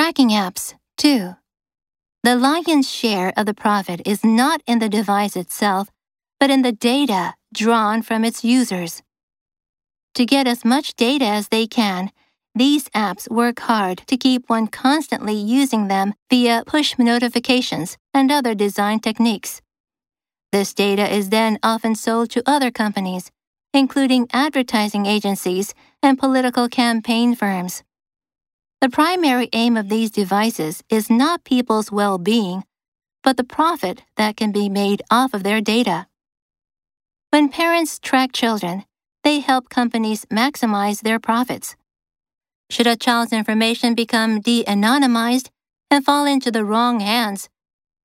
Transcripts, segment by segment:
Tracking apps, too. The lion's share of the profit is not in the device itself, but in the data drawn from its users. To get as much data as they can, these apps work hard to keep one constantly using them via push notifications and other design techniques. This data is then often sold to other companies, including advertising agencies and political campaign firms. The primary aim of these devices is not people's well being, but the profit that can be made off of their data. When parents track children, they help companies maximize their profits. Should a child's information become de anonymized and fall into the wrong hands,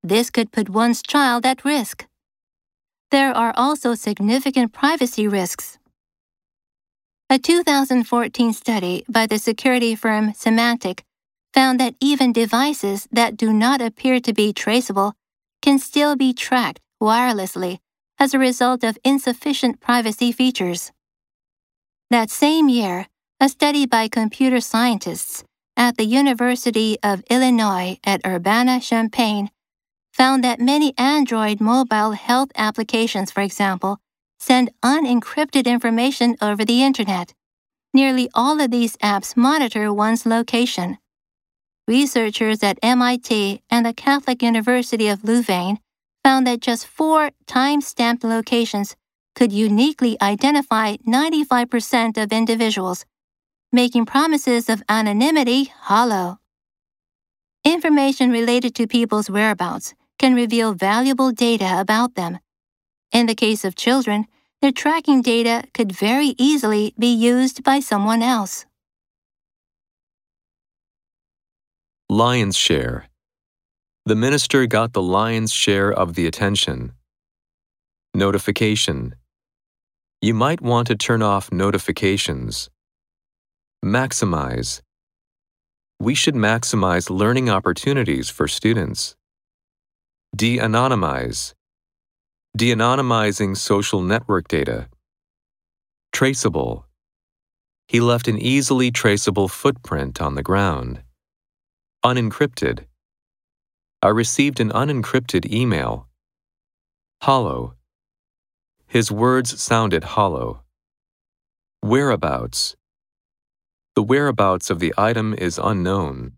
this could put one's child at risk. There are also significant privacy risks. A 2014 study by the security firm Symantec found that even devices that do not appear to be traceable can still be tracked wirelessly as a result of insufficient privacy features. That same year, a study by computer scientists at the University of Illinois at Urbana Champaign found that many Android mobile health applications, for example, send unencrypted information over the Internet. Nearly all of these apps monitor one's location. Researchers at MIT and the Catholic University of Louvain found that just four time stamped locations could uniquely identify 95% of individuals, making promises of anonymity hollow. Information related to people's whereabouts can reveal valuable data about them. In the case of children, their tracking data could very easily be used by someone else. Lion's share. The minister got the lion's share of the attention. Notification. You might want to turn off notifications. Maximize. We should maximize learning opportunities for students. De anonymize. De anonymizing social network data. Traceable. He left an easily traceable footprint on the ground. Unencrypted. I received an unencrypted email. Hollow. His words sounded hollow. Whereabouts. The whereabouts of the item is unknown.